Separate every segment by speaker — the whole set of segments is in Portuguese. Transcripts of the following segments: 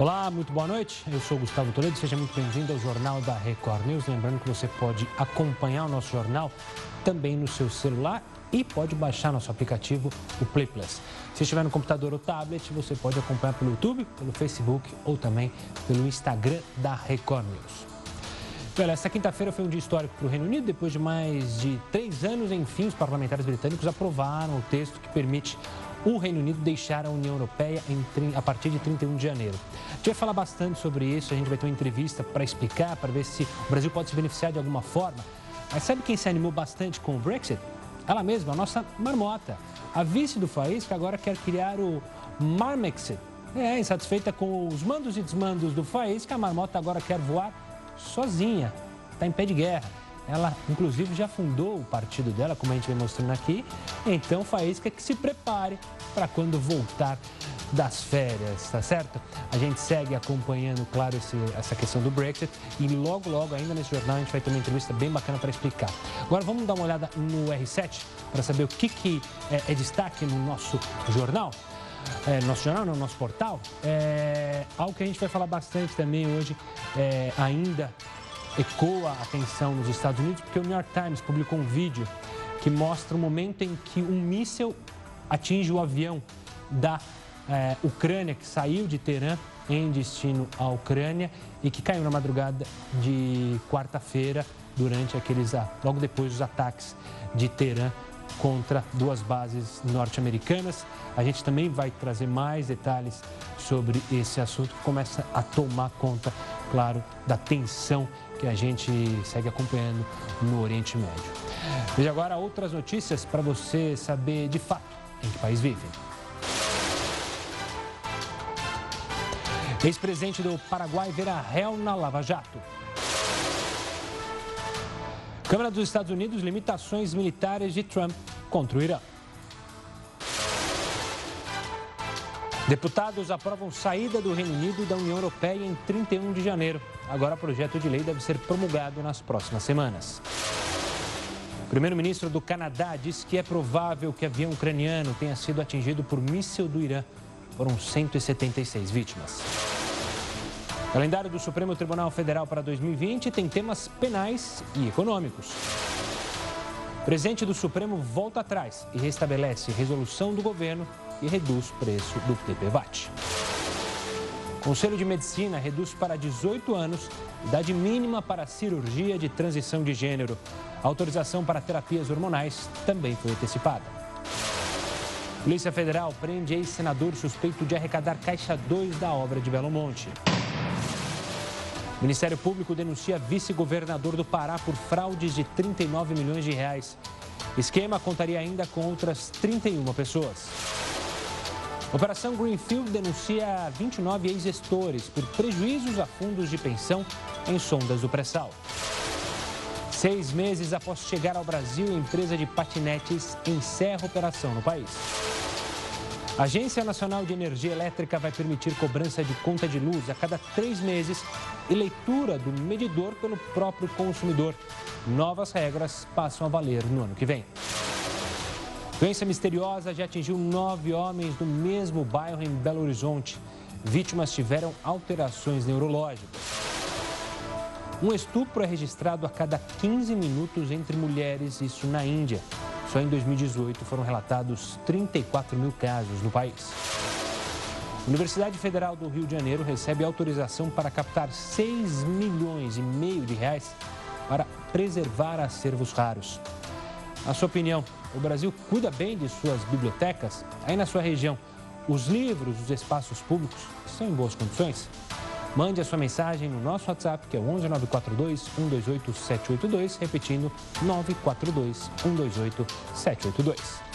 Speaker 1: Olá, muito boa noite. Eu sou Gustavo Toledo, seja muito bem-vindo ao Jornal da Record News. Lembrando que você pode acompanhar o nosso jornal também no seu celular e pode baixar nosso aplicativo, o Play Plus. Se estiver no computador ou tablet, você pode acompanhar pelo YouTube, pelo Facebook ou também pelo Instagram da Record News. Olha, essa quinta-feira foi um dia histórico para o Reino Unido. Depois de mais de três anos, enfim, os parlamentares britânicos aprovaram o texto que permite o Reino Unido deixar a União Europeia a partir de 31 de janeiro. Gente vai falar bastante sobre isso, a gente vai ter uma entrevista para explicar, para ver se o Brasil pode se beneficiar de alguma forma. Mas sabe quem se animou bastante com o Brexit? Ela mesma, a nossa marmota. A vice do Faísca agora quer criar o Marmexit. É, insatisfeita com os mandos e desmandos do Faísca, a marmota agora quer voar sozinha. Está em pé de guerra. Ela, inclusive, já fundou o partido dela, como a gente vem mostrando aqui. Então, Faísca que se prepare para quando voltar das férias, tá certo? A gente segue acompanhando, claro, esse, essa questão do Brexit e logo, logo, ainda nesse jornal, a gente vai ter uma entrevista bem bacana para explicar. Agora, vamos dar uma olhada no R7 para saber o que, que é, é destaque no nosso jornal. É, nosso jornal, no nosso portal, é, algo que a gente vai falar bastante também hoje, é, ainda ecoa a atenção nos Estados Unidos, porque o New York Times publicou um vídeo que mostra o momento em que um míssil atinge o avião da é, Ucrânia, que saiu de Teherã em destino à Ucrânia e que caiu na madrugada de quarta-feira, durante aqueles, logo depois dos ataques de Teherã contra duas bases norte-americanas. A gente também vai trazer mais detalhes sobre esse assunto que começa a tomar conta, claro, da tensão que a gente segue acompanhando no Oriente Médio. Veja agora outras notícias para você saber de fato em que país vive. Ex-presidente do Paraguai verá réu na Lava Jato. Câmara dos Estados Unidos limitações militares de Trump contra o Irã. Deputados aprovam saída do Reino Unido da União Europeia em 31 de janeiro. Agora, o projeto de lei deve ser promulgado nas próximas semanas. O primeiro-ministro do Canadá disse que é provável que avião ucraniano tenha sido atingido por míssil do Irã. Foram 176 vítimas. O calendário do Supremo Tribunal Federal para 2020 tem temas penais e econômicos. O presidente do Supremo volta atrás e restabelece resolução do governo e reduz preço do TPVAT. Conselho de Medicina reduz para 18 anos idade mínima para cirurgia de transição de gênero. A autorização para terapias hormonais também foi antecipada. Polícia Federal prende ex-senador suspeito de arrecadar caixa 2 da obra de Belo Monte. Ministério Público denuncia vice-governador do Pará por fraudes de 39 milhões de reais. Esquema contaria ainda com outras 31 pessoas. Operação Greenfield denuncia 29 ex-gestores por prejuízos a fundos de pensão em sondas do pré-sal. Seis meses após chegar ao Brasil, a empresa de patinetes encerra operação no país. A Agência Nacional de Energia Elétrica vai permitir cobrança de conta de luz a cada três meses e leitura do medidor pelo próprio consumidor. Novas regras passam a valer no ano que vem. Doença misteriosa já atingiu nove homens no mesmo bairro em Belo Horizonte. Vítimas tiveram alterações neurológicas. Um estupro é registrado a cada 15 minutos entre mulheres, isso na Índia. Só em 2018 foram relatados 34 mil casos no país. A Universidade Federal do Rio de Janeiro recebe autorização para captar 6 milhões e meio de reais para preservar acervos raros. Na sua opinião, o Brasil cuida bem de suas bibliotecas? Aí na sua região, os livros, os espaços públicos estão em boas condições? Mande a sua mensagem no nosso WhatsApp, que é o 11942 128 782, repetindo 942 128 782.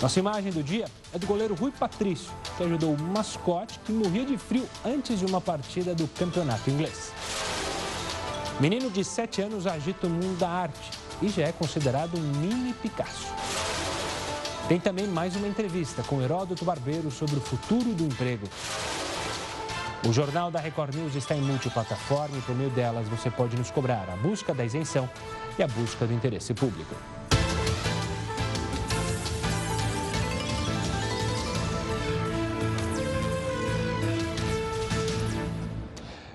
Speaker 1: Nossa imagem do dia é do goleiro Rui Patrício, que ajudou o mascote que morria de frio antes de uma partida do campeonato inglês. Menino de 7 anos agita o mundo da arte e já é considerado um mini Picasso. Tem também mais uma entrevista com Heródoto Barbeiro sobre o futuro do emprego. O Jornal da Record News está em multiplataforma e por meio delas você pode nos cobrar a busca da isenção e a busca do interesse público.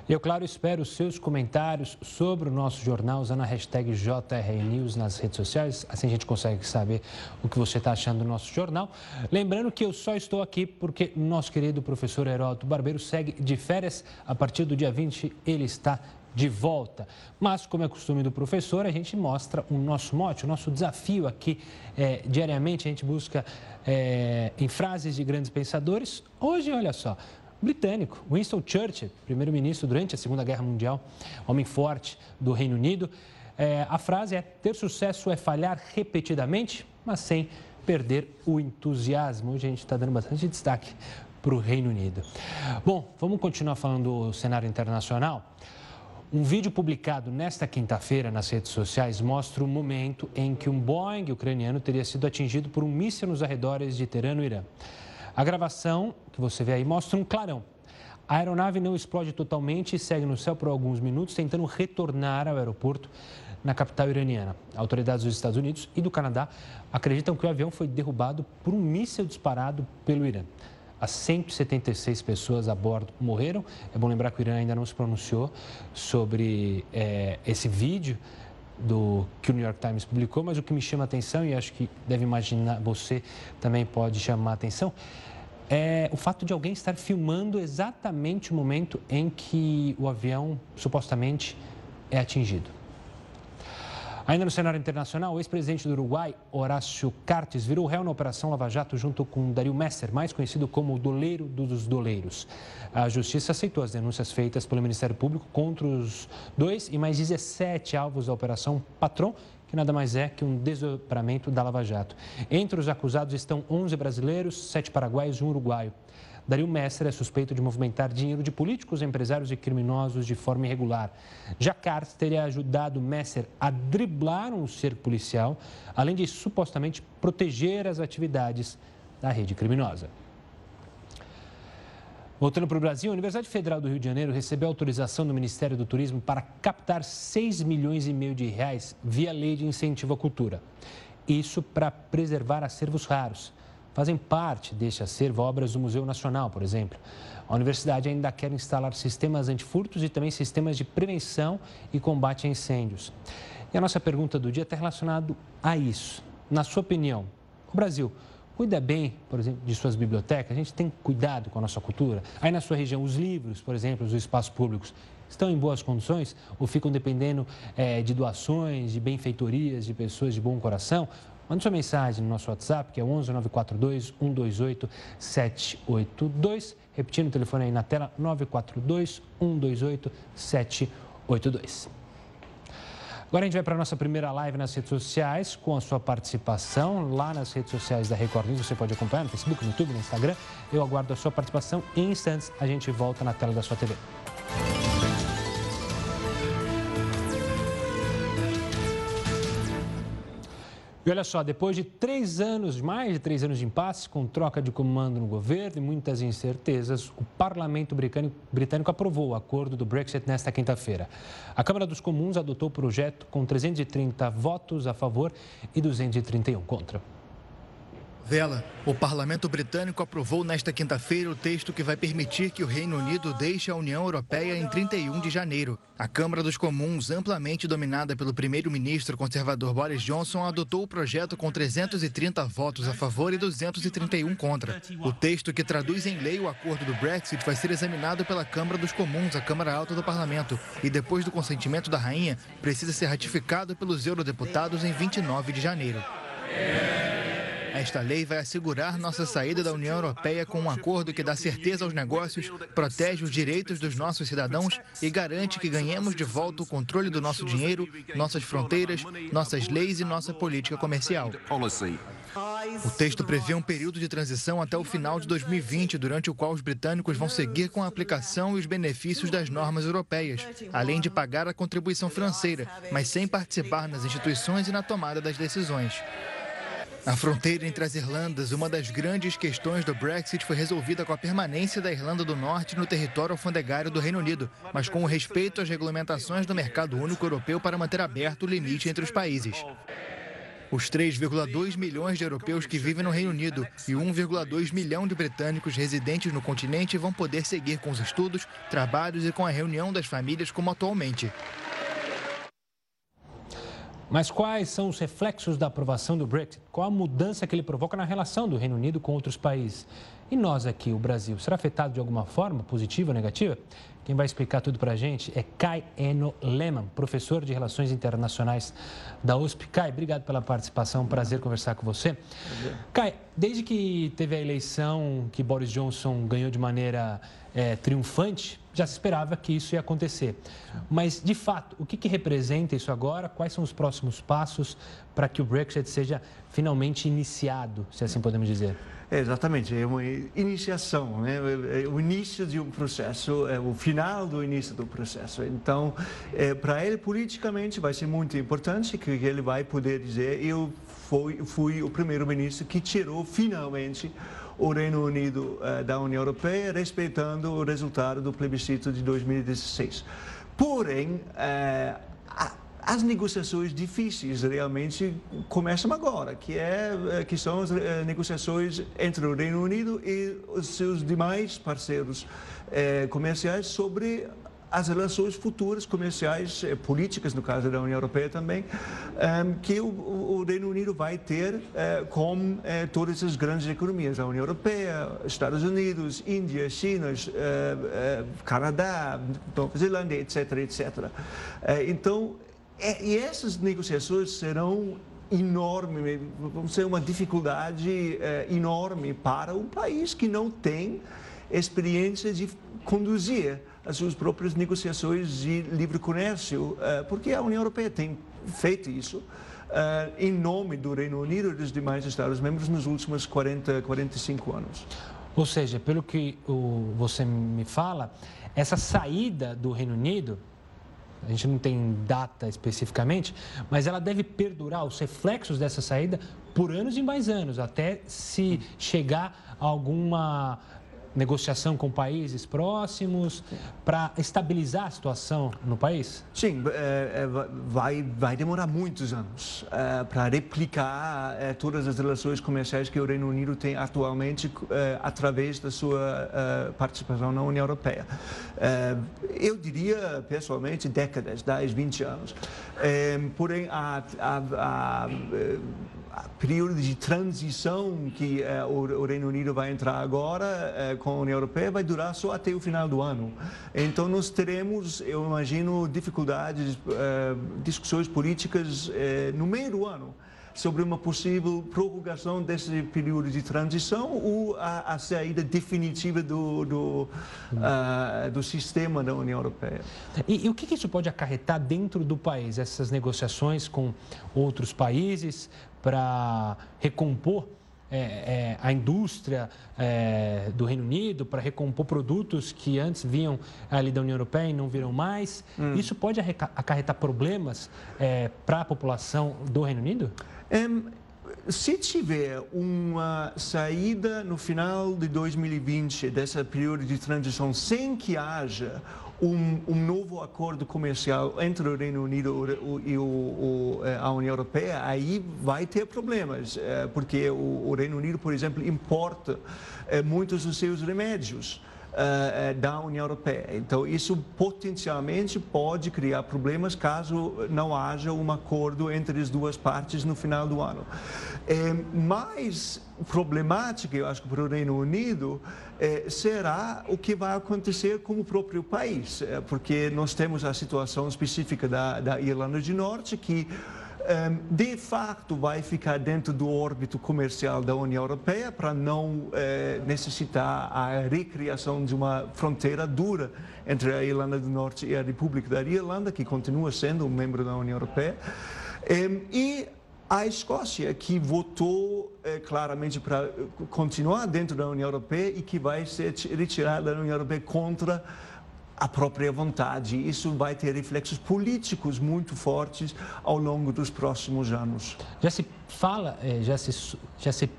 Speaker 1: E eu, claro, espero os seus comentários sobre o nosso jornal usando a hashtag JRNews nas redes sociais. Assim a gente consegue saber o que você está achando do nosso jornal. Lembrando que eu só estou aqui porque nosso querido professor Heródoto Barbeiro segue de férias. A partir do dia 20, ele está de volta. Mas, como é costume do professor, a gente mostra o nosso mote, o nosso desafio aqui. É, diariamente a gente busca é, em frases de grandes pensadores. Hoje, olha só, britânico, Winston Churchill, primeiro-ministro durante a Segunda Guerra Mundial, homem forte do Reino Unido. É, a frase é: ter sucesso é falhar repetidamente, mas sem perder o entusiasmo. Hoje a gente está dando bastante destaque para o Reino Unido. Bom, vamos continuar falando do cenário internacional. Um vídeo publicado nesta quinta-feira nas redes sociais mostra o momento em que um Boeing ucraniano teria sido atingido por um míssil nos arredores de Teherã, no Irã. A gravação que você vê aí mostra um clarão. A aeronave não explode totalmente e segue no céu por alguns minutos, tentando retornar ao aeroporto na capital iraniana. Autoridades dos Estados Unidos e do Canadá acreditam que o avião foi derrubado por um míssil disparado pelo Irã. As 176 pessoas a bordo morreram. É bom lembrar que o Irã ainda não se pronunciou sobre é, esse vídeo do que o New York Times publicou, mas o que me chama a atenção, e acho que deve imaginar, você também pode chamar a atenção, é o fato de alguém estar filmando exatamente o momento em que o avião supostamente é atingido. Ainda no cenário internacional, o ex-presidente do Uruguai, Horácio Cartes, virou réu na Operação Lava Jato junto com Dario Messer, mais conhecido como o doleiro dos doleiros. A justiça aceitou as denúncias feitas pelo Ministério Público contra os dois e mais 17 alvos da Operação Patron, que nada mais é que um desdobramento da Lava Jato. Entre os acusados estão 11 brasileiros, 7 paraguaios e um uruguaio. Dario Messer é suspeito de movimentar dinheiro de políticos, empresários e criminosos de forma irregular. Jacars teria ajudado Messer a driblar um cerco policial, além de supostamente proteger as atividades da rede criminosa. Voltando para o Brasil, a Universidade Federal do Rio de Janeiro recebeu autorização do Ministério do Turismo para captar 6 milhões e meio de reais via lei de incentivo à cultura. Isso para preservar acervos raros. Fazem parte deste acervo obras do Museu Nacional, por exemplo. A universidade ainda quer instalar sistemas antifurtos e também sistemas de prevenção e combate a incêndios. E a nossa pergunta do dia está relacionada a isso. Na sua opinião, o Brasil cuida bem, por exemplo, de suas bibliotecas? A gente tem cuidado com a nossa cultura? Aí na sua região, os livros, por exemplo, os espaços públicos, estão em boas condições ou ficam dependendo é, de doações, de benfeitorias, de pessoas de bom coração? Mande sua mensagem no nosso WhatsApp, que é 11 942 128 782. Repetindo o telefone aí na tela, 942 128 782. Agora a gente vai para a nossa primeira live nas redes sociais, com a sua participação lá nas redes sociais da Record News. Você pode acompanhar no Facebook, no YouTube, no Instagram. Eu aguardo a sua participação. Em instantes, a gente volta na tela da sua TV. E olha só, depois de três anos, mais de três anos de impasse, com troca de comando no governo e muitas incertezas, o parlamento britânico, britânico aprovou o acordo do Brexit nesta quinta-feira. A Câmara dos Comuns adotou o projeto com 330 votos a favor e 231 contra.
Speaker 2: Vela, o parlamento britânico aprovou nesta quinta-feira o texto que vai permitir que o Reino Unido deixe a União Europeia em 31 de janeiro. A Câmara dos Comuns, amplamente dominada pelo primeiro-ministro conservador Boris Johnson, adotou o projeto com 330 votos a favor e 231 contra. O texto que traduz em lei o acordo do Brexit vai ser examinado pela Câmara dos Comuns, a Câmara Alta do Parlamento, e depois do consentimento da rainha, precisa ser ratificado pelos eurodeputados em 29 de janeiro. Esta lei vai assegurar nossa saída da União Europeia com um acordo que dá certeza aos negócios, protege os direitos dos nossos cidadãos e garante que ganhemos de volta o controle do nosso dinheiro, nossas fronteiras, nossas leis e nossa política comercial. O texto prevê um período de transição até o final de 2020, durante o qual os britânicos vão seguir com a aplicação e os benefícios das normas europeias, além de pagar a contribuição financeira, mas sem participar nas instituições e na tomada das decisões. A fronteira entre as Irlandas, uma das grandes questões do Brexit, foi resolvida com a permanência da Irlanda do Norte no território alfandegário do Reino Unido, mas com o respeito às regulamentações do mercado único europeu para manter aberto o limite entre os países. Os 3,2 milhões de europeus que vivem no Reino Unido e 1,2 milhão de britânicos residentes no continente vão poder seguir com os estudos, trabalhos e com a reunião das famílias como atualmente.
Speaker 1: Mas quais são os reflexos da aprovação do Brexit? Qual a mudança que ele provoca na relação do Reino Unido com outros países? E nós aqui, o Brasil, será afetado de alguma forma, positiva ou negativa? Quem vai explicar tudo para a gente é Kai Eno Lehmann, professor de Relações Internacionais da USP. Kai, obrigado pela participação, prazer conversar com você. Kai, desde que teve a eleição que Boris Johnson ganhou de maneira é, triunfante, já se esperava que isso ia acontecer. Mas, de fato, o que, que representa isso agora? Quais são os próximos passos para que o Brexit seja finalmente iniciado, se assim podemos dizer?
Speaker 3: É, exatamente, é uma iniciação, né? é o início de um processo, é o final do início do processo. Então, é, para ele, politicamente, vai ser muito importante que ele vai poder dizer: eu fui, fui o primeiro-ministro que tirou finalmente o Reino Unido uh, da União Europeia, respeitando o resultado do plebiscito de 2016. Porém, uh, a, as negociações difíceis realmente começam agora, que, é, eh, que são as negociações entre o Reino Unido e os seus demais parceiros comerciais sobre as relações futuras comerciais, eh, políticas, no caso da União Europeia também, ehm, que o, Reino Unido vai ter eh, com eh, todas as grandes economias, a União Europeia, Estados Unidos, Índia, China, Canadá, Nova Zelândia, etc, etc. Então, e essas negociações serão enorme, vão ser uma dificuldade enorme para um país que não tem experiência de conduzir as suas próprias negociações de livre comércio, eh, porque a União Europeia tem feito isso eh, em nome do Reino Unido e dos demais Estados-membros nos últimos 40, 45 anos.
Speaker 1: Ou seja, pelo que você me fala, essa saída do Reino Unido, a gente não tem data especificamente, mas ela deve perdurar os reflexos dessa saída por anos e mais anos, até se chegar a alguma negociação com países próximos para estabilizar a situação no país?
Speaker 3: Sim, é, é, vai, vai demorar muitos anos é, para replicar todas as relações comerciais que o Reino Unido tem atualmente através da sua participação na União Europeia. eu diria, pessoalmente, décadas, 10, 20 anos. porém, a, a, a período de transição que uh, o, Reino Unido vai entrar agora uh, com a União Europeia vai durar só até o final do ano. Então nós teremos, eu imagino, dificuldades, uh, discussões políticas no meio do ano sobre uma possível prorrogação desse período de transição ou a, a saída definitiva do, do, uh, do, sistema da União Europeia.
Speaker 1: E, e o que, isso pode acarretar dentro do país, essas negociações com outros países para recompor é, é, a indústria é, do Reino Unido para recompor produtos que antes vinham ali da União Europeia e não viram mais. Hum. Isso pode acarretar problemas é, para a população do Reino Unido?
Speaker 3: Se tiver uma saída no final de 2020 dessa período de transição sem que haja um, um, novo acordo comercial entre o Reino Unido e o, o, eh, a União Europeia, aí vai ter problemas, eh, porque o, o Reino Unido, por exemplo, importa eh, muitos dos seus remédios. Uh, da União Europeia. Então, isso potencialmente pode criar problemas caso não haja um acordo entre as duas partes no final do ano. É, mais problemática, eu acho para o Reino Unido, é, será o que vai acontecer com o próprio país, é, porque nós temos a situação específica da, da Irlanda do Norte, que de facto vai ficar dentro do órbito comercial da União Europeia para não eh, necessitar a recriação de uma fronteira dura entre a Irlanda do Norte e a República da Irlanda, que continua sendo um membro da União Europeia. Ehm, e a Escócia, que votou eh, claramente para continuar dentro da União Europeia e que vai ser retirada da União Europeia contra a própria vontade. Isso vai ter reflexos políticos muito fortes ao longo dos próximos anos.
Speaker 1: Já se fala, eh, já se, já se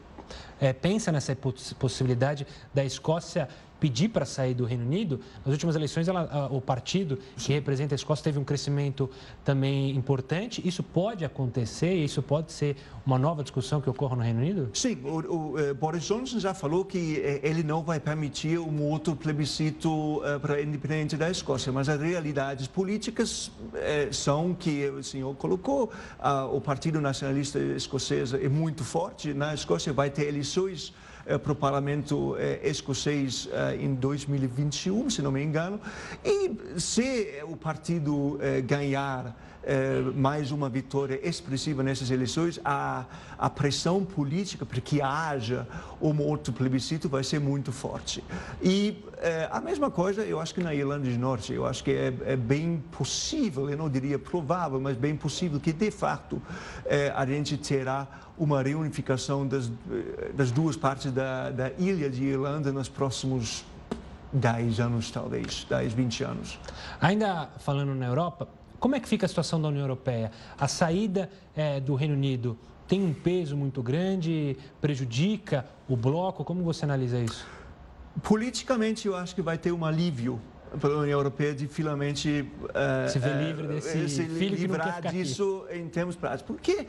Speaker 1: é, pensa nessa possibilidade da Escócia pedir para sair do Reino Unido. Nas últimas eleições, ela, o partido que representa a Escócia teve um crescimento também importante. Isso pode acontecer isso pode ser uma nova discussão que ocorra no Reino Unido?
Speaker 3: Sim, o, o, eh, Boris Johnson já falou que eh, ele não vai permitir um outro plebiscito uh, para a independência da Escócia, mas as realidades políticas são que o senhor colocou, uh, o Partido Nacionalista Escocês é muito forte, na Escócia vai ter eleições para o Parlamento escocês em 2021, se não me engano, e se o partido ganhar eh, mais uma vitória expressiva nessas eleições, a, a pressão política para que haja um outro plebiscito vai ser muito forte. E eh, a mesma coisa, eu acho que na Irlanda do Norte, eu acho que é, é bem possível, eu não diria provável, mas bem possível que, de fato, eh, a gente terá uma reunificação das, das duas partes da, da ilha de Irlanda nos próximos 10 anos, talvez, 10, 20 anos.
Speaker 1: Ainda falando na Europa, como é que fica a situação da União Europeia? A saída é, do Reino Unido tem um peso muito grande, prejudica o bloco? Como você analisa isso?
Speaker 3: Politicamente, eu acho que vai ter um alívio para a União Europeia de finalmente
Speaker 1: uh, se ver livre desse se filho
Speaker 3: livrar disso aqui. em termos práticos. Porque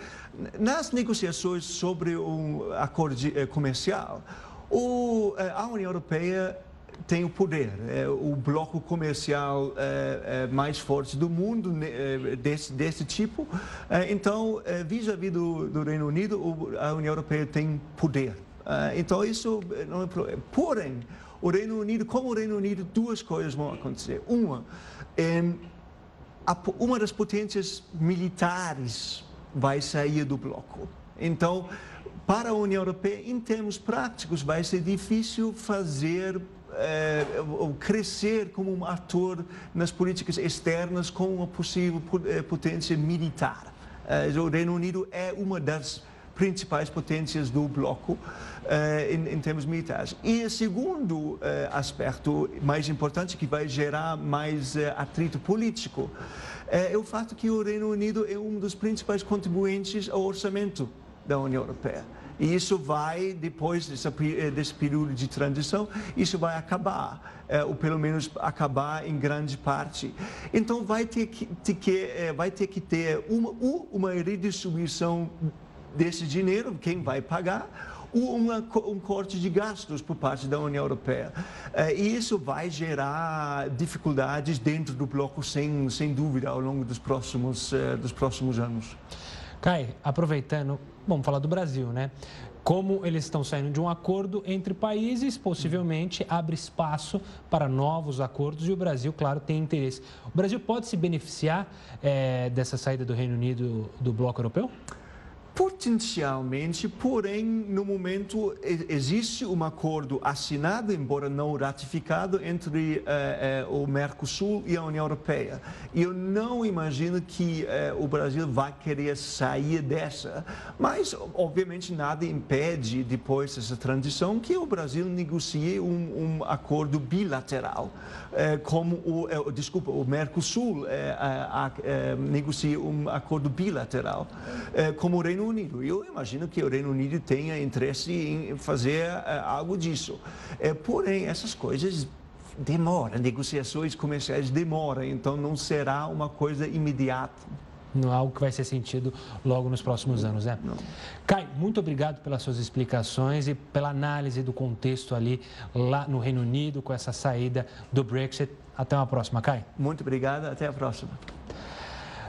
Speaker 3: nas negociações sobre um acordo eh, comercial, o, eh, a União Europeia tem o poder, é o bloco comercial é, é, mais forte do mundo é, desse, desse tipo. É, então, é, vis-à-vis do, do, Reino Unido, a União Europeia tem poder. É, então, isso não é problema. Porém, o Reino Unido, como o Reino Unido, duas coisas vão acontecer. Uma, uma das potências militares vai sair do bloco. Então, para a União Europeia, em termos práticos, vai ser difícil fazer é, crescer como um ator nas políticas externas com uma possível eh, potência militar. É, o Reino Unido é uma das principais potências do bloco em, termos militares. E o segundo aspecto mais importante que vai gerar mais atrito político é o fato que o Reino Unido é um dos principais contribuintes ao orçamento da União Europeia. E isso vai, depois dessa, eh, desse período de transição, isso vai acabar, é, ou pelo menos acabar em grande parte. Então, vai ter que, ter que, é, vai ter, que ter uma, uma redistribuição desse dinheiro, quem vai pagar, uma, um corte de gastos por parte da União Europeia. E isso vai gerar dificuldades dentro do bloco, sem, sem dúvida, ao longo dos próximos, dos próximos anos.
Speaker 1: Kai, aproveitando, vamos falar do Brasil, né? Como eles estão saindo de um acordo entre países, possivelmente abre espaço para novos acordos e o Brasil, claro, tem interesse. O Brasil pode se beneficiar é, dessa saída do Reino Unido do bloco europeu?
Speaker 3: Potencialmente, porém, no momento existe um acordo assinado, embora não ratificado, entre uh, uh, o Mercosul e a União Europeia. Eu não imagino que uh, o Brasil vai querer sair dessa, mas, obviamente, nada impede, depois dessa transição, que o Brasil negocie um, um acordo bilateral, como o, desculpa, o Mercosul negocie um acordo bilateral, como o Reino Unido. Eu imagino que o Reino Unido tenha interesse em fazer uh, algo disso. É, porém, essas coisas demoram, negociações comerciais demoram, então não será uma coisa imediata.
Speaker 1: Não é algo que vai ser sentido logo nos próximos anos, né? Não. Kai, muito obrigado pelas suas explicações e pela análise do contexto ali lá no Reino Unido com essa saída do Brexit. Até uma próxima, Kai.
Speaker 3: Muito obrigado, até a próxima.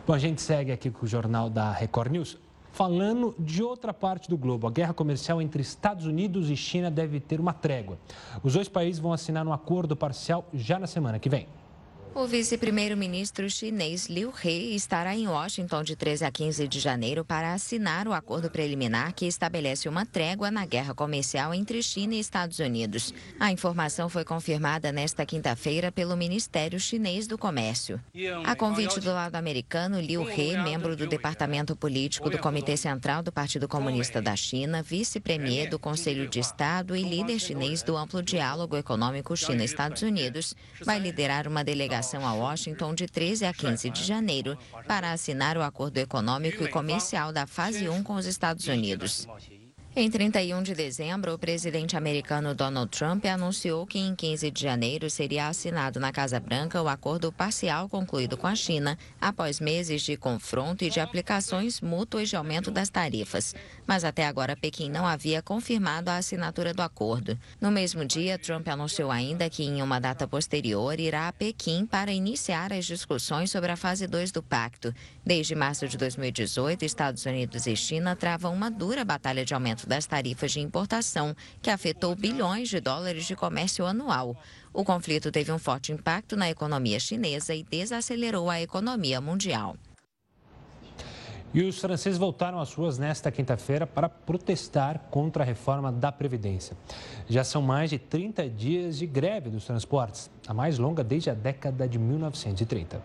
Speaker 1: Bom, a gente segue aqui com o jornal da Record News. Falando de outra parte do globo, a guerra comercial entre Estados Unidos e China deve ter uma trégua. Os dois países vão assinar um acordo parcial já na semana que vem.
Speaker 4: O vice-primeiro-ministro chinês Liu He estará em Washington de 13 a 15 de janeiro para assinar o acordo preliminar que estabelece uma trégua na guerra comercial entre China e Estados Unidos. A informação foi confirmada nesta quinta-feira pelo Ministério Chinês do Comércio. A convite do lado americano, Liu He, membro do Departamento Político do Comitê Central do Partido Comunista da China, vice-premier do Conselho de Estado e líder chinês do amplo diálogo econômico China-Estados Unidos, vai liderar uma delegação delegação a Washington de 13 a 15 de janeiro para assinar o acordo econômico e comercial da fase 1 com os Estados Unidos. Em 31 de dezembro, o presidente americano Donald Trump anunciou que em 15 de janeiro seria assinado na Casa Branca o acordo parcial concluído com a China, após meses de confronto e de aplicações mútuas de aumento das tarifas. Mas até agora, Pequim não havia confirmado a assinatura do acordo. No mesmo dia, Trump anunciou ainda que, em uma data posterior, irá a Pequim para iniciar as discussões sobre a fase 2 do pacto. Desde março de 2018, Estados Unidos e China travam uma dura batalha de aumento das tarifas de importação, que afetou bilhões de dólares de comércio anual. O conflito teve um forte impacto na economia chinesa e desacelerou a economia mundial.
Speaker 1: E os franceses voltaram às ruas nesta quinta-feira para protestar contra a reforma da Previdência. Já são mais de 30 dias de greve dos transportes, a mais longa desde a década de 1930.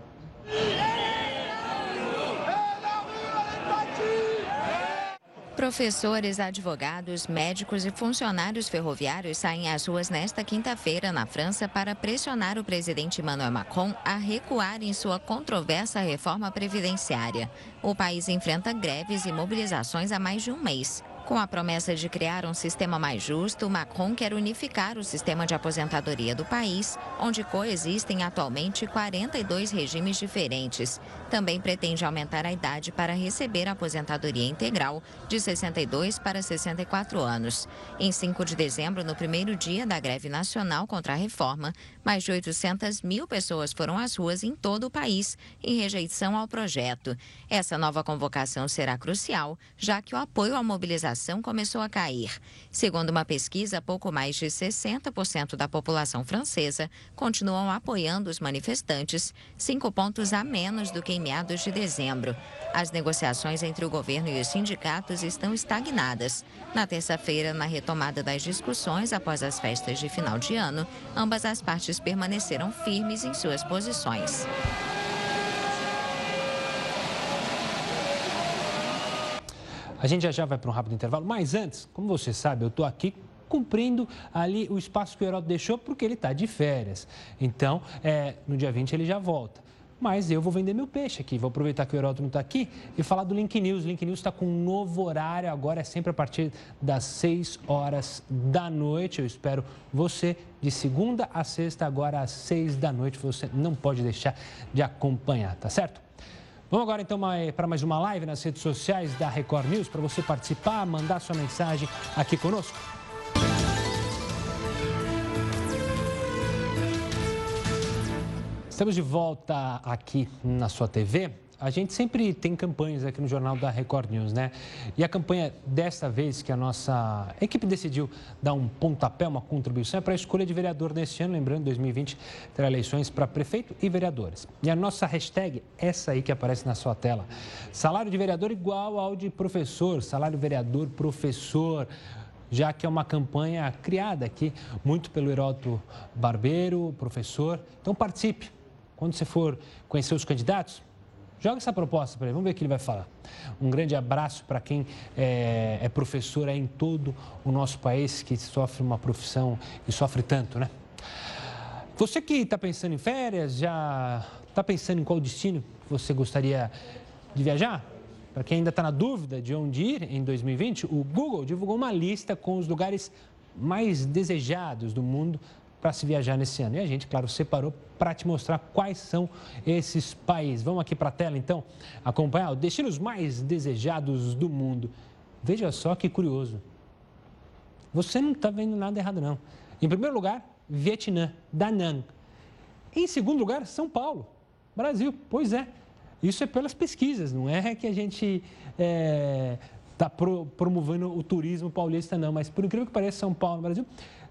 Speaker 4: Professores, advogados, médicos e funcionários ferroviários saem às ruas nesta quinta-feira na França para pressionar o presidente Emmanuel Macron a recuar em sua controversa reforma previdenciária. O país enfrenta greves e mobilizações há mais de um mês. Com a promessa de criar um sistema mais justo, Macron quer unificar o sistema de aposentadoria do país, onde coexistem atualmente 42 regimes diferentes. Também pretende aumentar a idade para receber a aposentadoria integral de 62 para 64 anos. Em 5 de dezembro, no primeiro dia da greve nacional contra a reforma, mais de 800 mil pessoas foram às ruas em todo o país em rejeição ao projeto. Essa nova convocação será crucial, já que o apoio à mobilização começou a cair. Segundo uma pesquisa, pouco mais de 60% da população francesa continuam apoiando os manifestantes, cinco pontos a menos do que em meados de dezembro. As negociações entre o governo e os sindicatos estão estagnadas. Na terça-feira, na retomada das discussões após as festas de final de ano, ambas as partes permaneceram firmes em suas posições.
Speaker 1: A gente já já vai para um rápido intervalo, mas antes, como você sabe, eu estou aqui cumprindo ali o espaço que o Heródoto deixou, porque ele está de férias. Então, é, no dia 20 ele já volta. Mas eu vou vender meu peixe aqui. Vou aproveitar que o Heródoto não está aqui e falar do Link News. O Link News está com um novo horário, agora é sempre a partir das 6 horas da noite. Eu espero você de segunda a sexta, agora às 6 da noite. Você não pode deixar de acompanhar, tá certo? Vamos agora então para mais uma live nas redes sociais da Record News para você participar, mandar sua mensagem aqui conosco. Estamos de volta aqui na sua TV a gente sempre tem campanhas aqui no Jornal da Record News, né? E a campanha desta vez que a nossa equipe decidiu dar um pontapé, uma contribuição, é para a escolha de vereador neste ano. Lembrando, 2020 terá eleições para prefeito e vereadores. E a nossa hashtag, essa aí que aparece na sua tela: salário de vereador igual ao de professor, salário vereador professor já que é uma campanha criada aqui muito pelo Heródoto Barbeiro, professor. Então participe. Quando você for conhecer os candidatos, Joga essa proposta para ele, vamos ver o que ele vai falar. Um grande abraço para quem é, é professor em todo o nosso país, que sofre uma profissão e sofre tanto, né? Você que está pensando em férias, já está pensando em qual destino você gostaria de viajar? Para quem ainda está na dúvida de onde ir em 2020, o Google divulgou uma lista com os lugares mais desejados do mundo para se viajar nesse ano. E a gente, claro, separou para te mostrar quais são esses países. Vamos aqui para a tela, então, acompanhar os destinos mais desejados do mundo. Veja só que curioso. Você não está vendo nada errado, não. Em primeiro lugar, Vietnã, Da Nang. Em segundo lugar, São Paulo, Brasil. Pois é, isso é pelas pesquisas, não é que a gente está é, tá pro, promovendo o turismo paulista, não. Mas, por incrível que pareça, São Paulo, Brasil,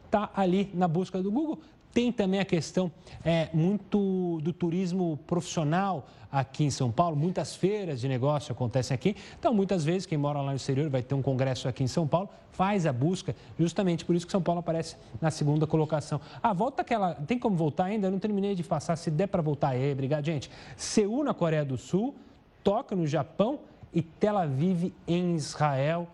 Speaker 1: está ali na busca do Google. Tem também a questão é, muito do turismo profissional aqui em São Paulo. Muitas feiras de negócio acontecem aqui. Então, muitas vezes, quem mora lá no exterior vai ter um congresso aqui em São Paulo, faz a busca, justamente por isso que São Paulo aparece na segunda colocação. Ah, volta aquela. Tem como voltar ainda? Eu não terminei de passar. Se der para voltar aí, obrigado, gente. Seul na Coreia do Sul, Tóquio no Japão e Tel Aviv em Israel.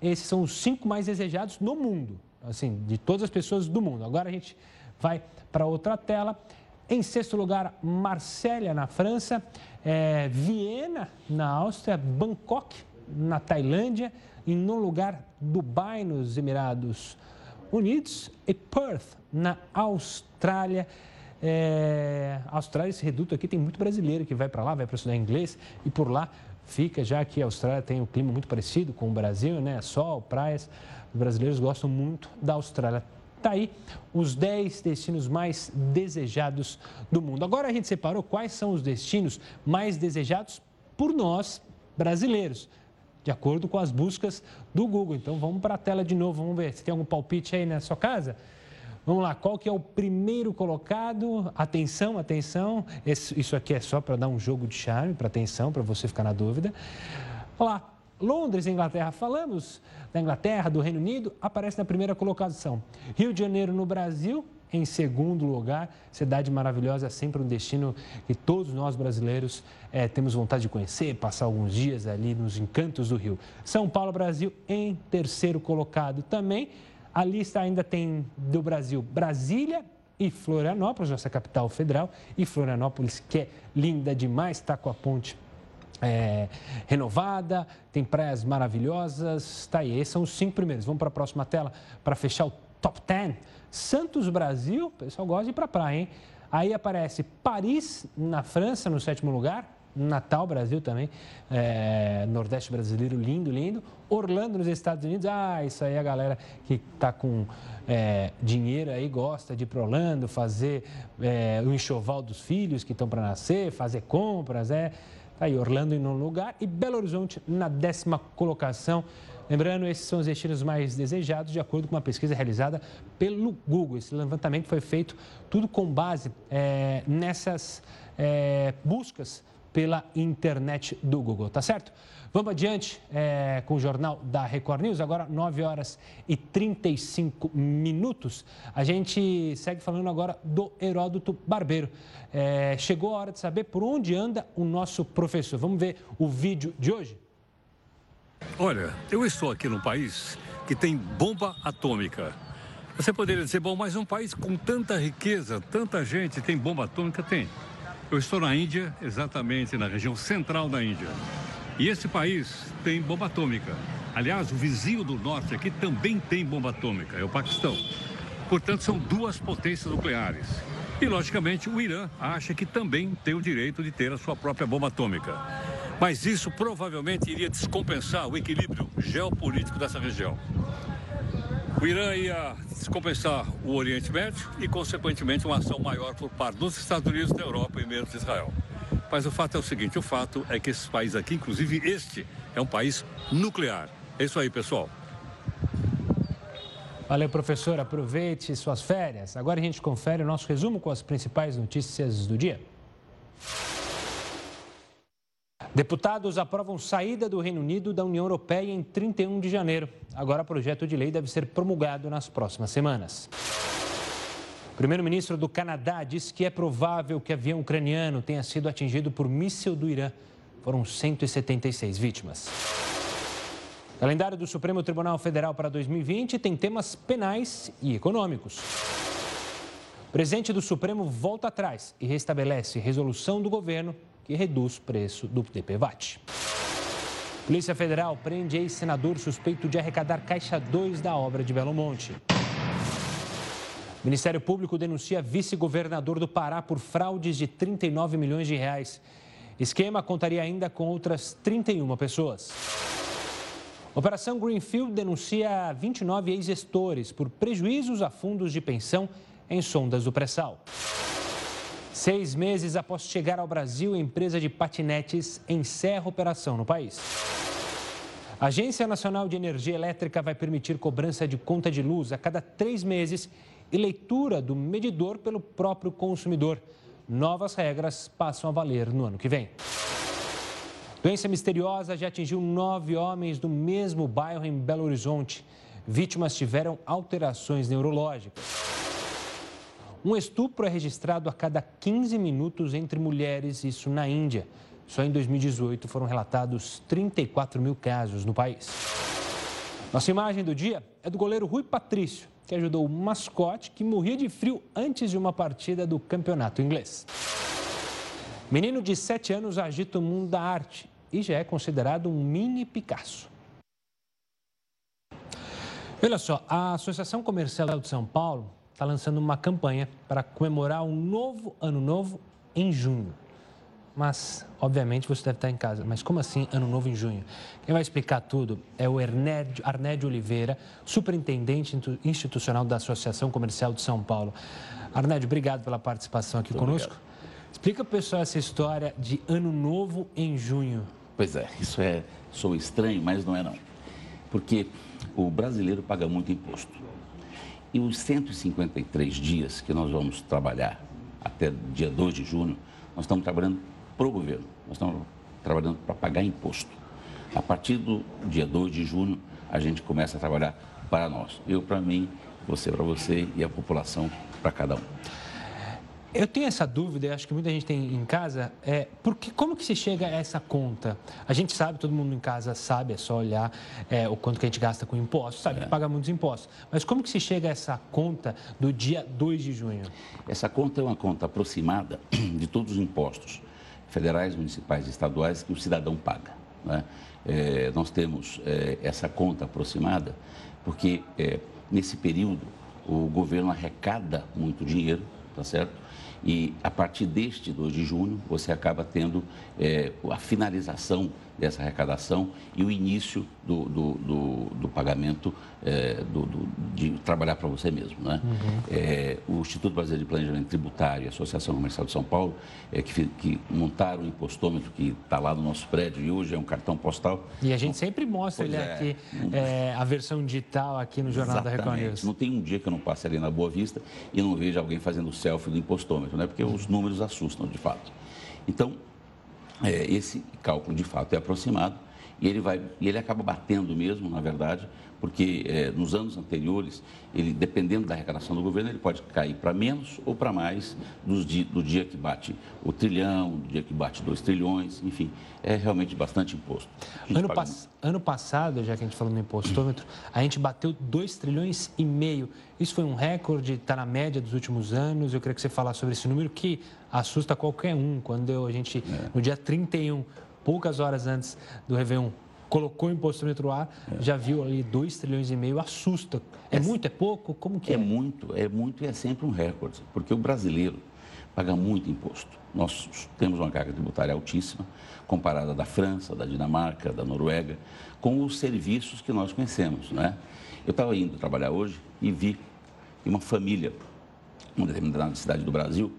Speaker 1: Esses são os cinco mais desejados no mundo assim, de todas as pessoas do mundo. Agora a gente vai para outra tela. Em sexto lugar, Marsella, na França, é, Viena, na Áustria, Bangkok, na Tailândia. Em nono lugar, Dubai, nos Emirados Unidos. E Perth, na Austrália. É, a Austrália, esse reduto aqui, tem muito brasileiro que vai para lá, vai para estudar inglês. E por lá fica, já que a Austrália tem um clima muito parecido com o Brasil, né? Sol, praias. Os brasileiros gostam muito da Austrália. Tá aí os 10 destinos mais desejados do mundo. Agora a gente separou quais são os destinos mais desejados por nós, brasileiros, de acordo com as buscas do Google. Então vamos para a tela de novo, vamos ver se tem algum palpite aí na sua casa. Vamos lá, qual que é o primeiro colocado? Atenção, atenção. Esse, isso aqui é só para dar um jogo de charme, para atenção, para você ficar na dúvida. Olha lá, Londres, Inglaterra, falamos da Inglaterra, do Reino Unido, aparece na primeira colocação. Rio de Janeiro, no Brasil, em segundo lugar. Cidade maravilhosa, sempre um destino que todos nós brasileiros é, temos vontade de conhecer, passar alguns dias ali nos encantos do Rio. São Paulo, Brasil, em terceiro colocado também. A lista ainda tem do Brasil Brasília e Florianópolis, nossa capital federal, e Florianópolis, que é linda demais, está com a ponte é, renovada, tem praias maravilhosas. Tá aí, esses são os cinco primeiros. Vamos para a próxima tela para fechar o top 10. Santos, Brasil, o pessoal gosta de ir para praia, hein? Aí aparece Paris, na França, no sétimo lugar. Natal, Brasil também, é, Nordeste brasileiro, lindo, lindo. Orlando, nos Estados Unidos, ah, isso aí a galera que está com é, dinheiro aí, gosta de ir para Orlando, fazer é, o enxoval dos filhos que estão para nascer, fazer compras, é. Tá aí, Orlando em nono lugar e Belo Horizonte na décima colocação. Lembrando, esses são os destinos mais desejados, de acordo com uma pesquisa realizada pelo Google. Esse levantamento foi feito tudo com base é, nessas é, buscas pela internet do Google, tá certo? Vamos adiante é, com o jornal da Record News, agora 9 horas e 35 minutos. A gente segue falando agora do Heródoto Barbeiro. É, chegou a hora de saber por onde anda o nosso professor. Vamos ver o vídeo de hoje?
Speaker 5: Olha, eu estou aqui num país que tem bomba atômica. Você poderia dizer, bom, mas um país com tanta riqueza, tanta gente tem bomba atômica? Tem. Eu estou na Índia, exatamente na região central da Índia. E esse país tem bomba atômica. Aliás, o vizinho do norte aqui também tem bomba atômica, é o Paquistão. Portanto, são duas potências nucleares. E, logicamente, o Irã acha que também tem o direito de ter a sua própria bomba atômica. Mas isso provavelmente iria descompensar o equilíbrio geopolítico dessa região. O Irã ia descompensar o Oriente Médio e, consequentemente, uma ação maior por parte dos Estados Unidos, da Europa e mesmo de Israel. Mas o fato é o seguinte: o fato é que esse país aqui, inclusive este, é um país nuclear. É isso aí, pessoal.
Speaker 1: Valeu, professor. Aproveite suas férias. Agora a gente confere o nosso resumo com as principais notícias do dia. Deputados aprovam saída do Reino Unido da União Europeia em 31 de janeiro. Agora, o projeto de lei deve ser promulgado nas próximas semanas. Primeiro-ministro do Canadá disse que é provável que avião ucraniano tenha sido atingido por míssil do Irã. Foram 176 vítimas. O calendário do Supremo Tribunal Federal para 2020 tem temas penais e econômicos. O presidente do Supremo volta atrás e restabelece resolução do governo que reduz preço do DPVAT. Polícia Federal prende ex-senador suspeito de arrecadar caixa 2 da obra de Belo Monte. Ministério Público denuncia vice-governador do Pará por fraudes de 39 milhões de reais. Esquema contaria ainda com outras 31 pessoas. Operação Greenfield denuncia 29 ex-gestores por prejuízos a fundos de pensão em sondas do pré-sal. Seis meses após chegar ao Brasil, a empresa de patinetes encerra operação no país. A Agência Nacional de Energia Elétrica vai permitir cobrança de conta de luz a cada três meses e leitura do medidor pelo próprio consumidor. Novas regras passam a valer no ano que vem. Doença misteriosa já atingiu nove homens do mesmo bairro em Belo Horizonte. Vítimas tiveram alterações neurológicas. Um estupro é registrado a cada 15 minutos entre mulheres, isso na Índia. Só em 2018 foram relatados 34 mil casos no país. Nossa imagem do dia é do goleiro Rui Patrício que ajudou o mascote que morria de frio antes de uma partida do campeonato inglês. Menino de 7 anos agita o mundo da arte e já é considerado um mini Picasso. Olha só, a Associação Comercial de São Paulo está lançando uma campanha para comemorar um novo ano novo em junho. Mas, obviamente, você deve estar em casa. Mas como assim Ano Novo em junho? Quem vai explicar tudo é o Arnédio, Arnédio Oliveira, superintendente institucional da Associação Comercial de São Paulo. Arnédio, obrigado pela participação aqui Muito conosco. Obrigado. Explica para o pessoal essa história de Ano Novo em junho.
Speaker 6: Pois é, isso é, sou estranho, mas não é não. Porque o brasileiro paga muito imposto. E os 153 dias que nós vamos trabalhar até dia 2 de junho, nós estamos trabalhando para o governo. Nós estamos trabalhando para pagar imposto. A partir do dia 2 de junho, a gente começa a trabalhar para nós. Eu para mim, você para você e a população para cada um.
Speaker 1: Eu tenho essa dúvida, acho que muita gente tem em casa, é porque como que se chega a essa conta? A gente sabe, todo mundo em casa sabe, é só olhar é, o quanto que a gente gasta com impostos, sabe é. que paga muitos impostos. Mas como que se chega a essa conta do dia 2 de junho?
Speaker 6: Essa conta é uma conta aproximada de todos os impostos federais, municipais e estaduais que o cidadão paga. Né? É, nós temos é, essa conta aproximada porque é, nesse período o governo arrecada muito dinheiro, tá certo? E a partir deste 2 de junho, você acaba tendo é, a finalização dessa arrecadação e o início do, do, do, do pagamento é, do, de trabalhar para você mesmo. Né? Uhum. É, o Instituto Brasileiro de Planejamento Tributário e a Associação Comercial de São Paulo, é, que, que montaram o impostômetro que está lá no nosso prédio e hoje é um cartão postal.
Speaker 1: E a gente sempre mostra ele é. aqui, a versão digital aqui no Jornal da Record News.
Speaker 6: Não tem um dia que eu não passe ali na Boa Vista e não veja alguém fazendo selfie do impostômetro, né? porque os números assustam de fato. Então, é, esse cálculo de fato é aproximado e ele, vai, e ele acaba batendo mesmo, na verdade, porque é, nos anos anteriores, ele, dependendo da arrecadação do governo, ele pode cair para menos ou para mais dos do dia que bate o trilhão, do dia que bate dois trilhões, enfim, é realmente bastante imposto.
Speaker 1: Ano, pass ano, passado, já que a gente falou no impostômetro, a gente bateu 2 trilhões e meio. Isso foi um recorde, está na média dos últimos anos. Eu queria que você falasse sobre esse número que assusta qualquer um. Quando a gente, é. no dia 31, poucas horas antes do Réveillon, colocou o imposto no ar, é. já viu ali 2 trilhões e meio, assusta. É, é, muito, é pouco? Como que é?
Speaker 6: É muito, é muito e é sempre um recorde, porque o brasileiro paga muito imposto. Nós temos uma carga tributária altíssima, comparada da França, da Dinamarca, da Noruega, com os serviços que nós conhecemos, né? Eu estava indo trabalhar hoje e vi uma família, uma determinada cidade do Brasil,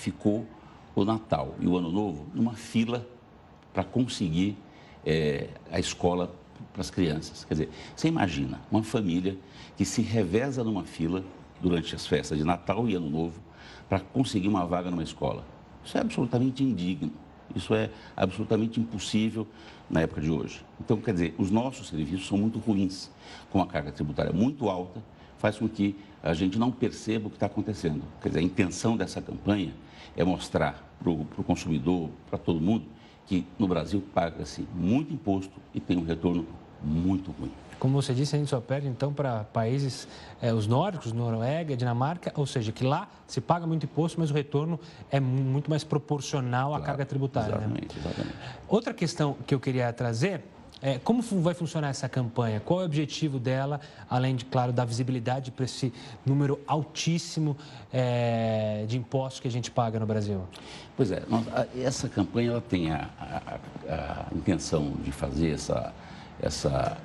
Speaker 6: ficou o Natal e o Ano Novo numa fila para conseguir é, a escola para as crianças. Quer dizer, você imagina uma família que se reveza numa fila durante as festas de Natal e Ano Novo para conseguir uma vaga numa escola. Isso é absolutamente indigno. Isso é absolutamente impossível na época de hoje. Então, quer dizer, os nossos serviços são muito ruins, com a carga tributária muito alta, faz com que a gente não perceba o que está acontecendo. Quer dizer, a intenção dessa campanha é mostrar para o consumidor, para todo mundo, que no Brasil paga-se muito imposto e tem um retorno muito ruim.
Speaker 1: Como você disse, a gente só perde então para países, é, os nórdicos, Noruega, Dinamarca, ou seja, que lá se paga muito imposto, mas o retorno é muito mais proporcional claro, à carga tributária.
Speaker 6: Né? Exatamente, né? exatamente.
Speaker 1: Outra questão que eu queria trazer é, como vai funcionar essa campanha? Qual é o objetivo dela, além de, claro, dar visibilidade para esse número altíssimo é, de impostos que a gente paga no Brasil?
Speaker 6: Pois é, essa campanha ela tem a, a, a intenção de fazer essa, essa,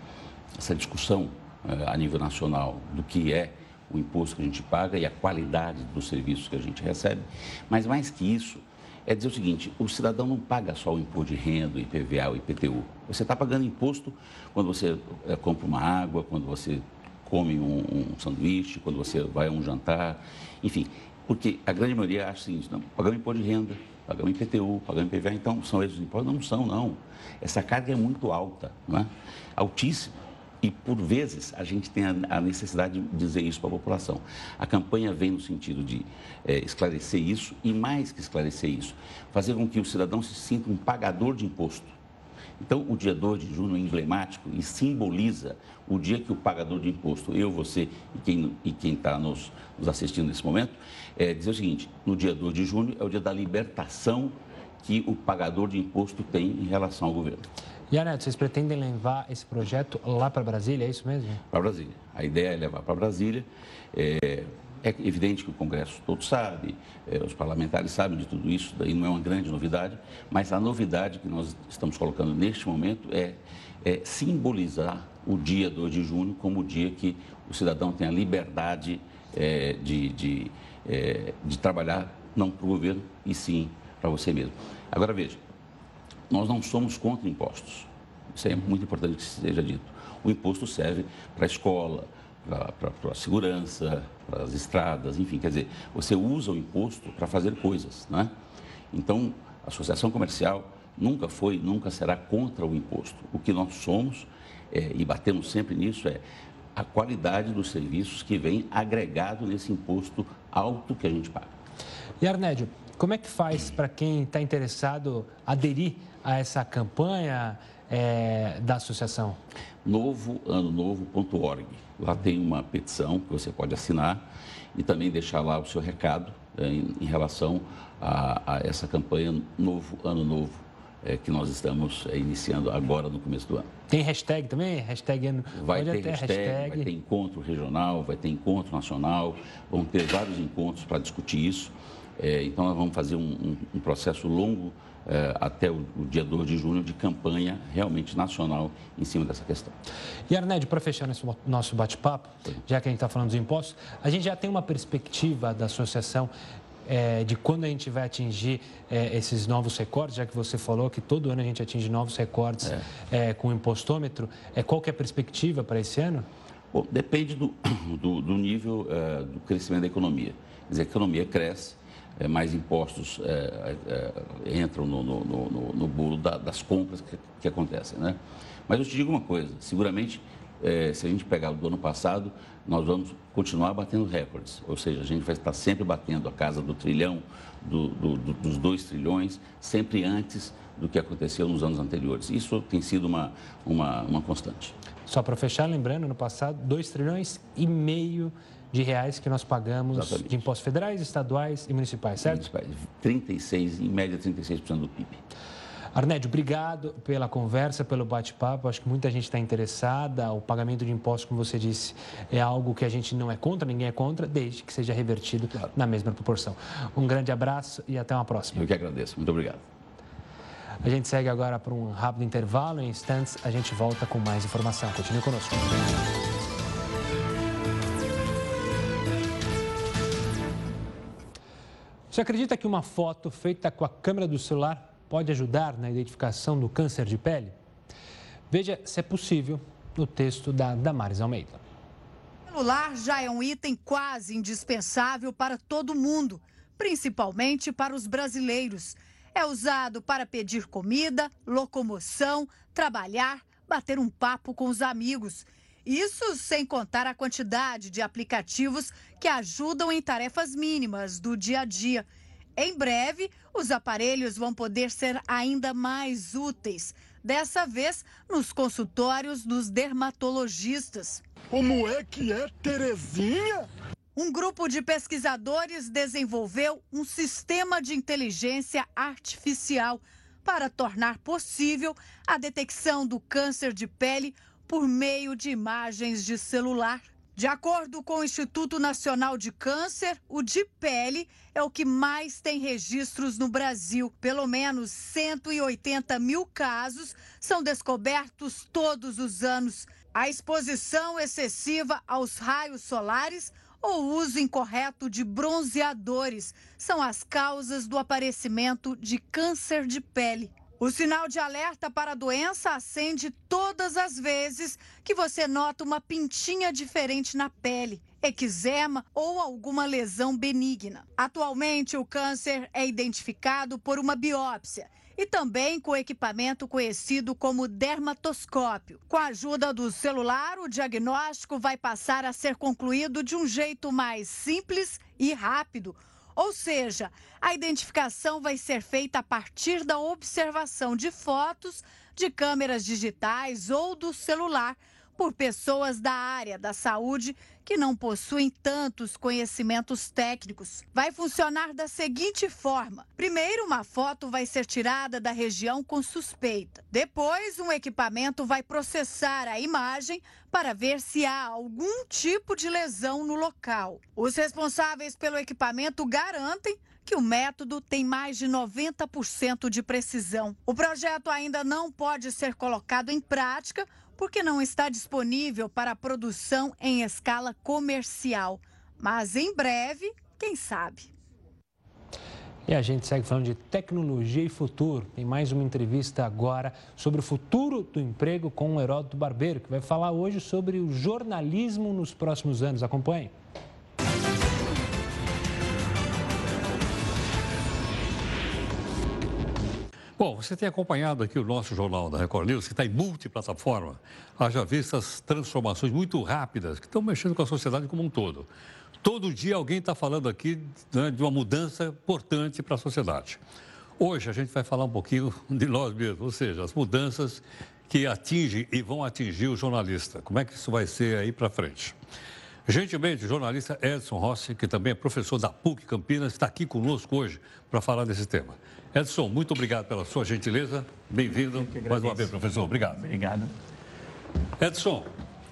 Speaker 6: essa discussão é, a nível nacional do que é o imposto que a gente paga e a qualidade dos serviços que a gente recebe, mas mais que isso, é dizer o seguinte: o cidadão não paga só o imposto de renda, o IPVA, o IPTU. Você está pagando imposto quando você é, compra uma água, quando você come um, um, sanduíche, quando você vai a um jantar, enfim. Porque a grande maioria acha o seguinte: não, pagamos imposto de renda, pagamos IPTU, pagamos IPVA, então são esses impostos? Não são, não. Essa carga é muito alta, não é? altíssima. E, por vezes, a gente tem a, necessidade de dizer isso para a população. A campanha vem no sentido de é, esclarecer isso e, mais que esclarecer isso, fazer com que o cidadão se sinta um pagador de imposto. Então, o dia 2 de junho é emblemático e simboliza o dia que o pagador de imposto, eu, você e quem está nos, nos, assistindo nesse momento, é dizer o seguinte: no dia 2 de junho é o dia da libertação que o pagador de imposto tem em relação ao governo.
Speaker 1: E, Aneto, vocês pretendem levar esse projeto lá para Brasília, é isso mesmo?
Speaker 6: Para Brasília. A ideia é levar para Brasília. É, é, evidente que o Congresso todo sabe, é, os parlamentares sabem de tudo isso, daí não é uma grande novidade, mas a novidade que nós estamos colocando neste momento é, é simbolizar o dia 2 de junho como o dia que o cidadão tem a liberdade é, de, de, é, de trabalhar não para o governo, e sim para você mesmo. Agora veja, nós não somos contra impostos. Isso é muito importante que seja dito. O imposto serve para a escola, para a segurança, para as estradas, enfim, quer dizer, você usa o imposto para fazer coisas, não é? Então, a associação comercial nunca foi, nunca será contra o imposto. O que nós somos, é, e batemos sempre nisso, é a qualidade dos serviços que vem agregado nesse imposto alto que a gente paga.
Speaker 1: E Arnédio, como é que faz para quem está interessado aderir a essa campanha é, da associação?
Speaker 6: Novoanonovo.org. Lá tem uma petição que você pode assinar e também deixar lá o seu recado é, em, em, relação a, a, essa campanha Novo Ano Novo é, que nós estamos é, iniciando agora no começo do ano.
Speaker 1: Tem hashtag também? Hashtag ano...
Speaker 6: Vai ter hashtag, hashtag, vai ter encontro regional, vai ter encontro nacional, vão ter vários encontros para discutir isso. É, então, nós vamos fazer um, um, um processo longo é, até o, o, dia 2 de junho de campanha realmente nacional em cima dessa questão.
Speaker 1: E, Arned, para fechar nesse nosso bate-papo, já que a gente está falando dos impostos, a gente já tem uma perspectiva da associação é, de quando a gente vai atingir é, esses novos recordes, já que você falou que todo ano a gente atinge novos recordes é. é com o impostômetro. É, qual que é a perspectiva para esse ano?
Speaker 6: Bom, depende do, do, do nível é, do crescimento da economia. Quer dizer, a economia cresce, é, mais impostos é, é, entram no, no, no, no bolo da, das compras que, que, acontecem. Né? Mas eu te digo uma coisa: seguramente, é, se a gente pegar do ano passado, nós vamos continuar batendo recordes. Ou seja, a gente vai estar sempre batendo a casa do trilhão, do, do, do, dos dois trilhões, sempre antes do que aconteceu nos anos anteriores. Isso tem sido uma, uma, uma constante.
Speaker 1: Só para fechar, lembrando, no passado, 2 trilhões e meio de reais que nós pagamos Exatamente. de impostos federais, estaduais e municipais, certo?
Speaker 6: Municipais, 36, em média 36% do PIB.
Speaker 1: Arnédio, obrigado pela conversa, pelo bate-papo. Acho que muita gente está interessada. O pagamento de impostos, como você disse, é algo que a gente não é contra, ninguém é contra, desde que seja revertido claro. na mesma proporção. Um grande abraço e até uma próxima.
Speaker 6: Eu que agradeço. Muito obrigado.
Speaker 1: A gente segue agora para um rápido intervalo. Em instantes, a gente volta com mais informação. Continue conosco. Você acredita que uma foto feita com a câmera do celular pode ajudar na identificação do câncer de pele? Veja se é possível no texto da Damares Almeida.
Speaker 7: O celular já é um item quase indispensável para todo mundo, principalmente para os brasileiros. É usado para pedir comida, locomoção, trabalhar, bater um papo com os amigos. Isso sem contar a quantidade de aplicativos que ajudam em tarefas mínimas do dia a dia. Em breve, os aparelhos vão poder ser ainda mais úteis, dessa vez nos consultórios dos dermatologistas.
Speaker 8: Como é que é, Terezinha?
Speaker 7: Um grupo de pesquisadores desenvolveu um sistema de inteligência artificial para tornar possível a detecção do câncer de pele por meio de imagens de celular. De acordo com o Instituto Nacional de Câncer, o de pele é o que mais tem registros no Brasil. Pelo menos 180 mil casos são descobertos todos os anos. A exposição excessiva aos raios solares ou uso incorreto de bronzeadores são as causas do aparecimento de câncer de pele. O sinal de alerta para a doença acende todas as vezes que você nota uma pintinha diferente na pele, eczema ou alguma lesão benigna. Atualmente, o câncer é identificado por uma biópsia e também com equipamento conhecido como dermatoscópio. Com a ajuda do celular, o diagnóstico vai passar a ser concluído de um jeito mais simples e rápido ou seja, a identificação vai ser feita a partir da observação de fotos de câmeras digitais ou do celular por pessoas da área da saúde que não possuem tantos conhecimentos técnicos. Vai funcionar da seguinte forma: primeiro, uma foto vai ser tirada da região com suspeita. Depois, um equipamento vai processar a imagem para ver se há algum tipo de lesão no local. Os responsáveis pelo equipamento garantem que o método tem mais de 90% de precisão. O projeto ainda não pode ser colocado em prática porque não está disponível para produção em escala comercial. Mas em breve, quem sabe?
Speaker 1: E a gente segue falando de tecnologia e futuro. Tem mais uma entrevista agora sobre o futuro do emprego com o Heródoto Barbeiro, que vai falar hoje sobre o jornalismo nos próximos anos. Acompanhe.
Speaker 5: Bom, você tem acompanhado aqui o nosso jornal da Record News, que está em multiplataforma. Haja visto as transformações muito rápidas que estão mexendo com a sociedade como um todo. Todo dia alguém está falando aqui né, de uma mudança importante para a sociedade. Hoje a gente vai falar um pouquinho de nós mesmos, ou seja, as mudanças que atingem e vão atingir o jornalista. Como é que isso vai ser aí para frente? Gentilmente, o jornalista Edson Rossi, que também é professor da PUC Campinas, está aqui conosco hoje para falar desse tema. Edson, muito obrigado pela sua gentileza. Bem-vindo mais uma vez, professor. Obrigado.
Speaker 9: Obrigado.
Speaker 5: Edson,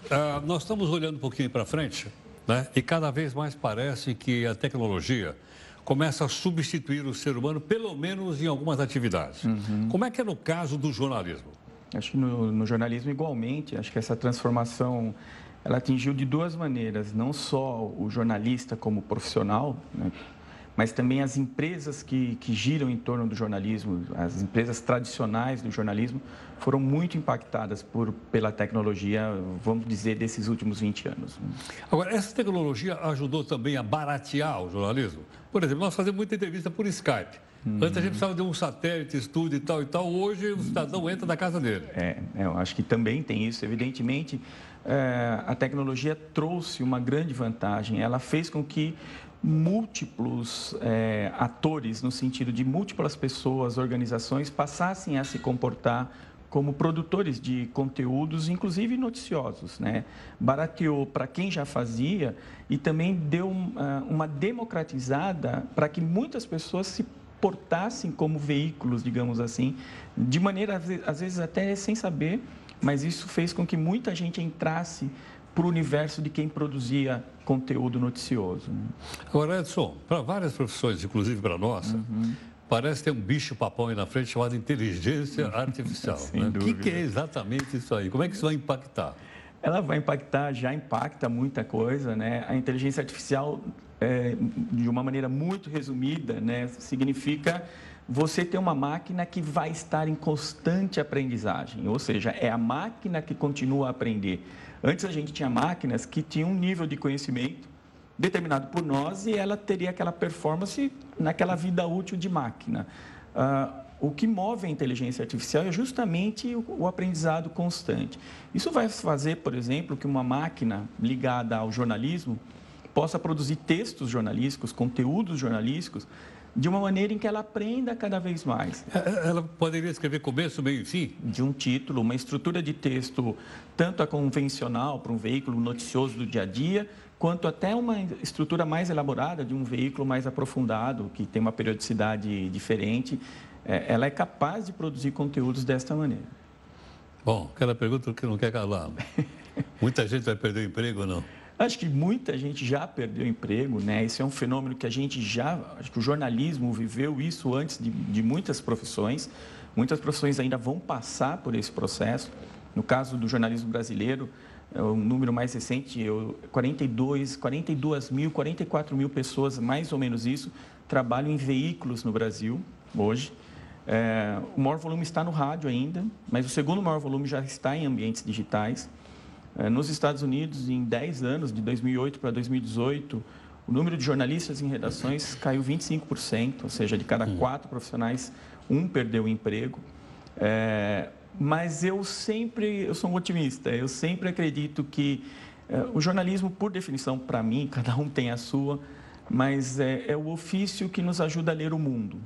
Speaker 5: uh, nós estamos olhando um pouquinho para frente né? e cada vez mais parece que a tecnologia começa a substituir o ser humano, pelo menos em algumas atividades. Uhum. Como é que é no caso do jornalismo?
Speaker 9: Acho que no, no jornalismo igualmente, acho que essa transformação ela atingiu de duas maneiras, não só o jornalista como profissional, né? mas também as empresas que, que giram em torno do jornalismo, as empresas tradicionais do jornalismo, foram muito impactadas por, pela tecnologia, vamos dizer, desses últimos 20 anos.
Speaker 5: Agora, essa tecnologia ajudou também a baratear o jornalismo? Por exemplo, nós fazemos muita entrevista por Skype. Hum. Antes a gente precisava de um satélite, estúdio e tal e tal. Hoje o cidadão entra na casa dele.
Speaker 9: É, é eu acho que também tem isso. Evidentemente, é, a tecnologia trouxe uma grande vantagem. Ela fez com que múltiplos é, atores, no sentido de múltiplas pessoas, organizações, passassem a se comportar como produtores de conteúdos, inclusive noticiosos. Né? Barateou para quem já fazia e também deu uma, uma democratizada para que muitas pessoas se portassem como veículos, digamos assim, de maneira, às vezes, até sem saber, mas isso fez com que muita gente entrasse para o universo de quem produzia conteúdo noticioso. Né?
Speaker 5: Agora, Edson, para várias profissões, inclusive para a nossa, uhum. parece ter um bicho-papão aí na frente chamado inteligência artificial. né? O que, que é exatamente isso aí? Como é que isso vai impactar?
Speaker 9: Ela vai impactar, já impacta muita coisa, né? A inteligência artificial, é, de uma maneira muito resumida, né, significa você ter uma máquina que vai estar em constante aprendizagem, ou seja, é a máquina que continua a aprender. Antes a gente tinha máquinas que tinham um nível de conhecimento determinado por nós e ela teria aquela performance naquela vida útil de máquina. Uh, o que move a inteligência artificial é justamente o, o, aprendizado constante. Isso vai fazer, por exemplo, que uma máquina ligada ao jornalismo possa produzir textos jornalísticos, conteúdos jornalísticos, de uma maneira em que ela aprenda cada vez mais.
Speaker 5: É, é, ela poderia escrever começo, meio e fim?
Speaker 9: De um título, uma estrutura de texto, tanto a convencional para um veículo noticioso do dia a dia, quanto até uma estrutura mais elaborada de um veículo mais aprofundado, que tem uma periodicidade diferente. É, ela é capaz de produzir conteúdos desta maneira.
Speaker 5: Bom, aquela pergunta que não quer calar. Muita gente vai perder o emprego ou não?
Speaker 9: Acho que muita gente já perdeu emprego, né? Esse é um fenômeno que a gente já, acho que o jornalismo viveu isso antes de, de muitas profissões. Muitas profissões ainda vão passar por esse processo. No caso do jornalismo brasileiro, é o número mais recente, eu, 42, 42 mil, 44 mil pessoas, mais ou menos isso, trabalham em veículos no Brasil hoje. É, o maior volume está no rádio ainda, mas o segundo maior volume já está em ambientes digitais. É, nos Estados Unidos, em 10 anos, de 2008 para 2018, o número de jornalistas em redações caiu 25%, ou seja, de cada quatro profissionais, um perdeu o emprego. É, mas eu sempre, eu sou um otimista, eu sempre acredito que é, o jornalismo, por definição, para mim, cada um tem a sua, mas é, é o ofício que nos ajuda a ler o mundo.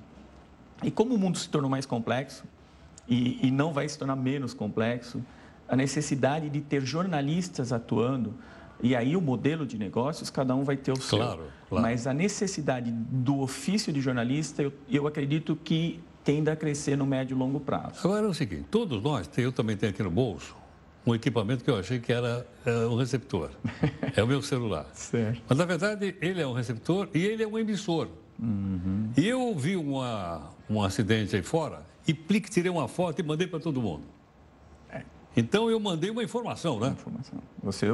Speaker 9: E como o mundo se tornou mais complexo, e, e não vai se tornar menos complexo, a necessidade de ter jornalistas atuando. E aí o modelo de negócios, cada um vai ter o seu.
Speaker 5: Claro, claro.
Speaker 9: Mas a necessidade do ofício de jornalista, eu, eu acredito que tende a crescer no médio e longo prazo.
Speaker 5: Agora é o seguinte, todos nós, eu também tenho aqui no bolso, um equipamento que eu achei que era uh, um receptor. É o meu celular.
Speaker 9: Certo.
Speaker 5: Mas, na verdade, ele é um receptor e ele é um emissor.
Speaker 9: Uhum.
Speaker 5: E eu vi uma, um acidente aí fora e plique, tirei uma foto e mandei para todo mundo. Então eu mandei uma informação, né?
Speaker 9: Informação. Você,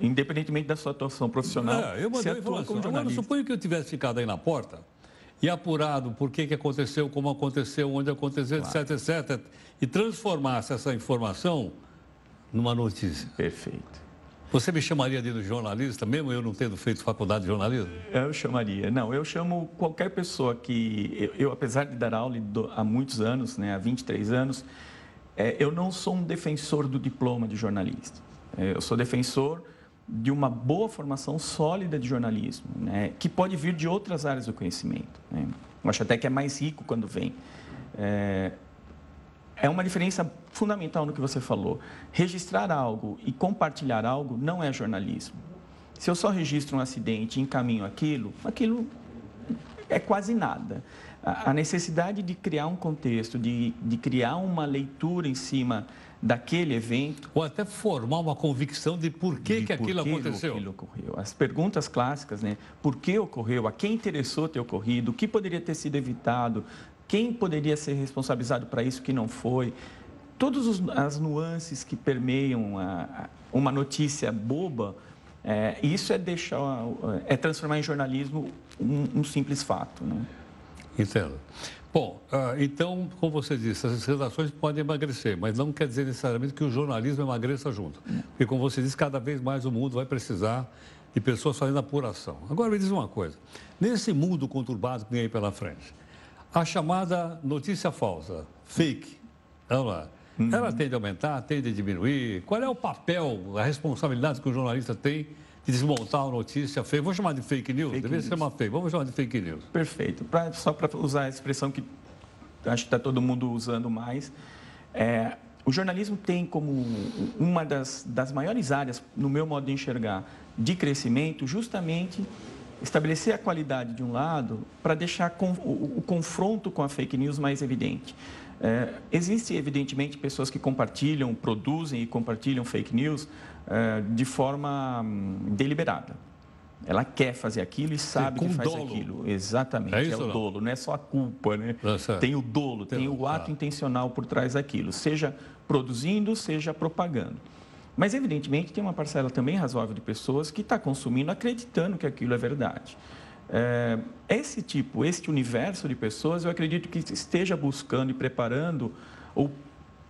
Speaker 9: independentemente da sua atuação profissional,
Speaker 5: é, eu mandei
Speaker 9: você
Speaker 5: informação. Agora, suponho que eu tivesse ficado aí na porta e apurado por que, que aconteceu, como aconteceu, onde aconteceu, claro. etc, etc, e transformasse essa informação numa notícia.
Speaker 9: Perfeito.
Speaker 5: Você me chamaria de jornalista, mesmo eu não tendo feito faculdade de jornalismo?
Speaker 9: Eu chamaria. Não, eu chamo qualquer pessoa que. Eu, eu apesar de dar aula há muitos anos, né, há 23 anos, é, eu não sou um defensor do diploma de jornalista. É, eu sou defensor de uma boa formação sólida de jornalismo, né, que pode vir de outras áreas do conhecimento. Né. Eu acho até que é mais rico quando vem. É, é uma diferença fundamental no que você falou. Registrar algo e compartilhar algo não é jornalismo. Se eu só registro um acidente e encaminho aquilo, aquilo é quase nada. A necessidade de criar um contexto, de, de criar uma leitura em cima daquele evento.
Speaker 5: Ou até formar uma convicção de por que, de que aquilo que aconteceu.
Speaker 9: Aquilo ocorreu. As perguntas clássicas, né? Por que ocorreu? A quem interessou ter ocorrido? O que poderia ter sido evitado? Quem poderia ser responsabilizado para isso que não foi? Todas as nuances que permeiam a, a, uma notícia boba, é, isso é deixar, é transformar em jornalismo um, um simples fato. Né?
Speaker 5: Entendo. Bom, uh, então, como você disse, as redações podem emagrecer, mas não quer dizer necessariamente que o jornalismo emagreça junto. Porque, como você disse, cada vez mais o mundo vai precisar de pessoas fazendo apuração. Agora, me diz uma coisa: nesse mundo conturbado que vem aí pela frente, a chamada notícia falsa, fake, vamos lá. Uhum. Ela tende a aumentar, tende a diminuir? Qual é o papel, a responsabilidade que o jornalista tem desmontar a notícia fake? Vou chamar de fake news? Fake Deveria ser uma fake. Vamos chamar de fake news.
Speaker 9: Perfeito. Pra, só para usar a expressão que acho que está todo mundo usando mais. É, o jornalismo tem como uma das, das maiores áreas, no meu modo de enxergar, de crescimento, justamente estabelecer a qualidade de um lado para deixar com, o, o, confronto com a fake news mais evidente. É, Existem, evidentemente, pessoas que compartilham, produzem e compartilham fake news de forma hum, deliberada. Ela quer fazer aquilo e sabe que faz dolo. aquilo. Exatamente, é,
Speaker 5: é
Speaker 9: o
Speaker 5: não?
Speaker 9: dolo, não é só a culpa, né?
Speaker 5: É
Speaker 9: tem o dolo, tem, tem o ato intencional por trás daquilo, seja produzindo, seja propagando. Mas, evidentemente, tem uma parcela também razoável de pessoas que está consumindo acreditando que aquilo é verdade. É, esse tipo, este universo de pessoas, eu acredito que esteja buscando e preparando ou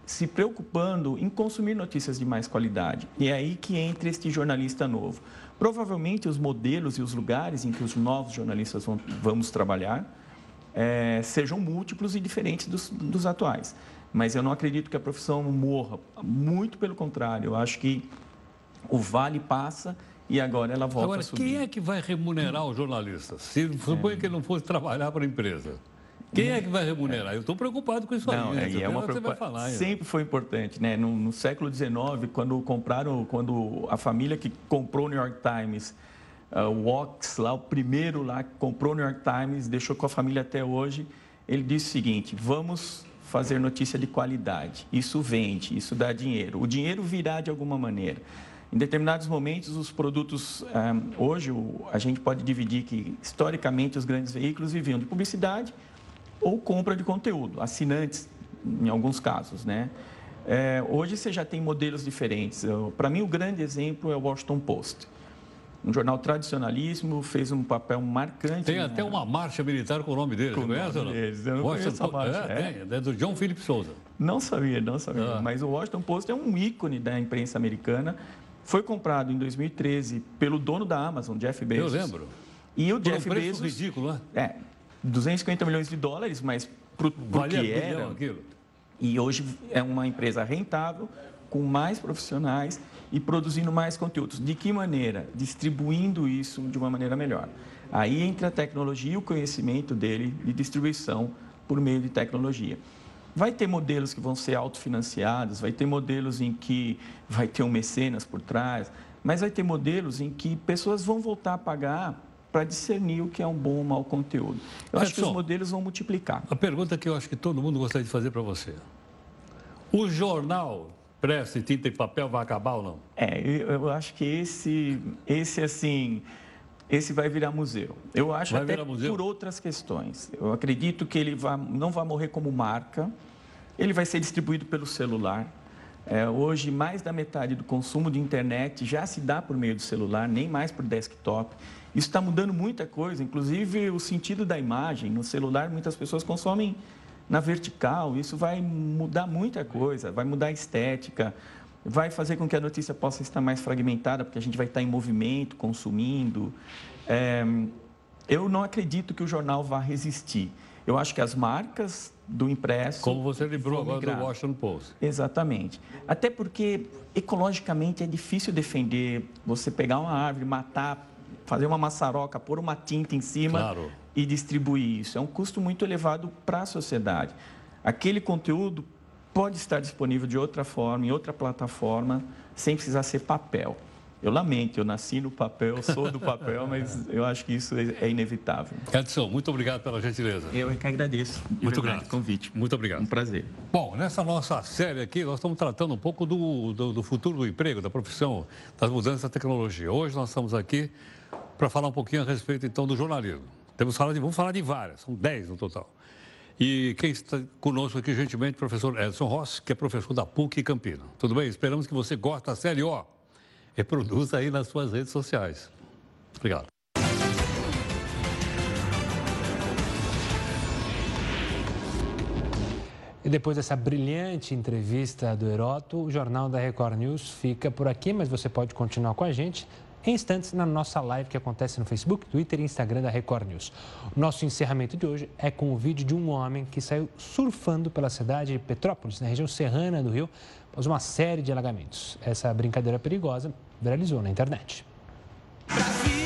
Speaker 9: se preocupando em consumir notícias de mais qualidade. E é aí que entra este jornalista novo. Provavelmente os modelos e os lugares em que os novos jornalistas vão, vamos trabalhar é, sejam múltiplos e diferentes dos, dos atuais mas eu não acredito que a profissão morra. Muito pelo contrário, eu acho que o vale passa e agora ela volta
Speaker 5: agora,
Speaker 9: a subir.
Speaker 5: quem é que vai remunerar os jornalistas? Se suponha é. que ele não fosse trabalhar para a empresa. Quem é que vai remunerar? Eu estou preocupado com isso
Speaker 9: não,
Speaker 5: aí.
Speaker 9: É, é uma
Speaker 5: preocupação.
Speaker 9: Sempre foi importante, né? No, no, século XIX, quando compraram, quando a família que comprou o New York Times, uh, o Ox, lá o primeiro lá que comprou o New York Times, deixou com a família até hoje, ele disse o seguinte: vamos fazer notícia de qualidade. Isso vende, isso dá dinheiro. O dinheiro virá de alguma maneira. Em determinados momentos, os produtos, ah, hoje a gente pode dividir que, historicamente, os grandes veículos viviam de publicidade ou compra de conteúdo, assinantes, em alguns casos, né? É, hoje você já tem modelos diferentes. Para mim, o grande exemplo é o Washington Post um jornal tradicionalíssimo, fez um papel marcante.
Speaker 5: Tem até uma marcha militar com o nome dele, com você conhece ou não?
Speaker 9: Deles. Eu não Washington, marcha.
Speaker 5: É, é. é do John Philip Souza.
Speaker 9: Não sabia, não sabia. Ah. Mas o Washington Post é um ícone da imprensa americana. Foi comprado em 2013 pelo dono da Amazon, Jeff Bezos.
Speaker 5: Eu lembro.
Speaker 9: E o
Speaker 5: Por
Speaker 9: Jeff
Speaker 5: um preço
Speaker 9: Bezos...
Speaker 5: ridículo, né?
Speaker 9: É, 250 milhões de dólares, mas para o que era... Aquilo. E hoje é uma empresa rentável, com mais profissionais e produzindo mais conteúdos. De que maneira? Distribuindo isso de uma maneira melhor. Aí entra a tecnologia e o conhecimento dele de distribuição por meio de tecnologia. Vai ter modelos que vão ser autofinanciados, vai ter modelos em que vai ter um mecenas por trás, mas vai ter modelos em que pessoas vão voltar a pagar para discernir o que é um bom ou mau conteúdo. Eu Edson, acho que os modelos vão multiplicar.
Speaker 5: A pergunta que eu acho que todo mundo gostaria de fazer para você. O jornal pressa e tinta e papel vai acabar ou não?
Speaker 9: É, eu acho que esse, esse assim, esse vai virar museu. Eu acho vai até por outras questões. Eu acredito que ele vai, não vai morrer como marca, ele vai ser distribuído pelo celular. É, hoje, mais da metade do consumo de internet já se dá por meio do celular, nem mais por desktop. Isso está mudando muita coisa, inclusive o sentido da imagem. No celular, muitas pessoas consomem na vertical. Isso vai mudar muita coisa, vai mudar a estética, vai fazer com que a notícia possa estar mais fragmentada, porque a gente vai estar em movimento, consumindo. É, eu não acredito que o jornal vá resistir. Eu acho que as marcas do impresso.
Speaker 5: Como você lembrou agora do Washington Post.
Speaker 9: Exatamente. Até porque, ecologicamente, é difícil defender você pegar uma árvore, matar, fazer uma maçaroca, pôr uma tinta em cima claro. e distribuir isso. É um custo muito elevado para a sociedade. Aquele conteúdo pode estar disponível de outra forma, em outra plataforma, sem precisar ser papel. Eu lamento, eu nasci no papel, sou do papel, mas eu acho que isso é inevitável.
Speaker 5: Edson, muito obrigado pela gentileza.
Speaker 9: Eu é que agradeço. Muito obrigado. convite.
Speaker 5: Muito obrigado.
Speaker 9: Um prazer.
Speaker 5: Bom, nessa nossa série aqui, nós estamos tratando um pouco do, do, do futuro do emprego, da profissão, das mudanças da tecnologia. Hoje nós estamos aqui para falar um pouquinho a respeito, então, do jornalismo. Temos falar de, vamos falar de várias, são dez no total. E quem está conosco aqui, gentilmente, o professor Edson Rossi, que é professor da PUC Campina. Tudo bem? Esperamos que você goste da série O. Reproduza aí nas suas redes sociais. Obrigado.
Speaker 1: E depois dessa brilhante entrevista do Heroto, o Jornal da Record News fica por aqui, mas você pode continuar com a gente em instantes na nossa live que acontece no Facebook, Twitter e Instagram da Record News. Nosso encerramento de hoje é com o vídeo de um homem que saiu surfando pela cidade de Petrópolis, na região serrana do Rio, mas uma série de alagamentos. Essa brincadeira perigosa viralizou na internet. Brasil!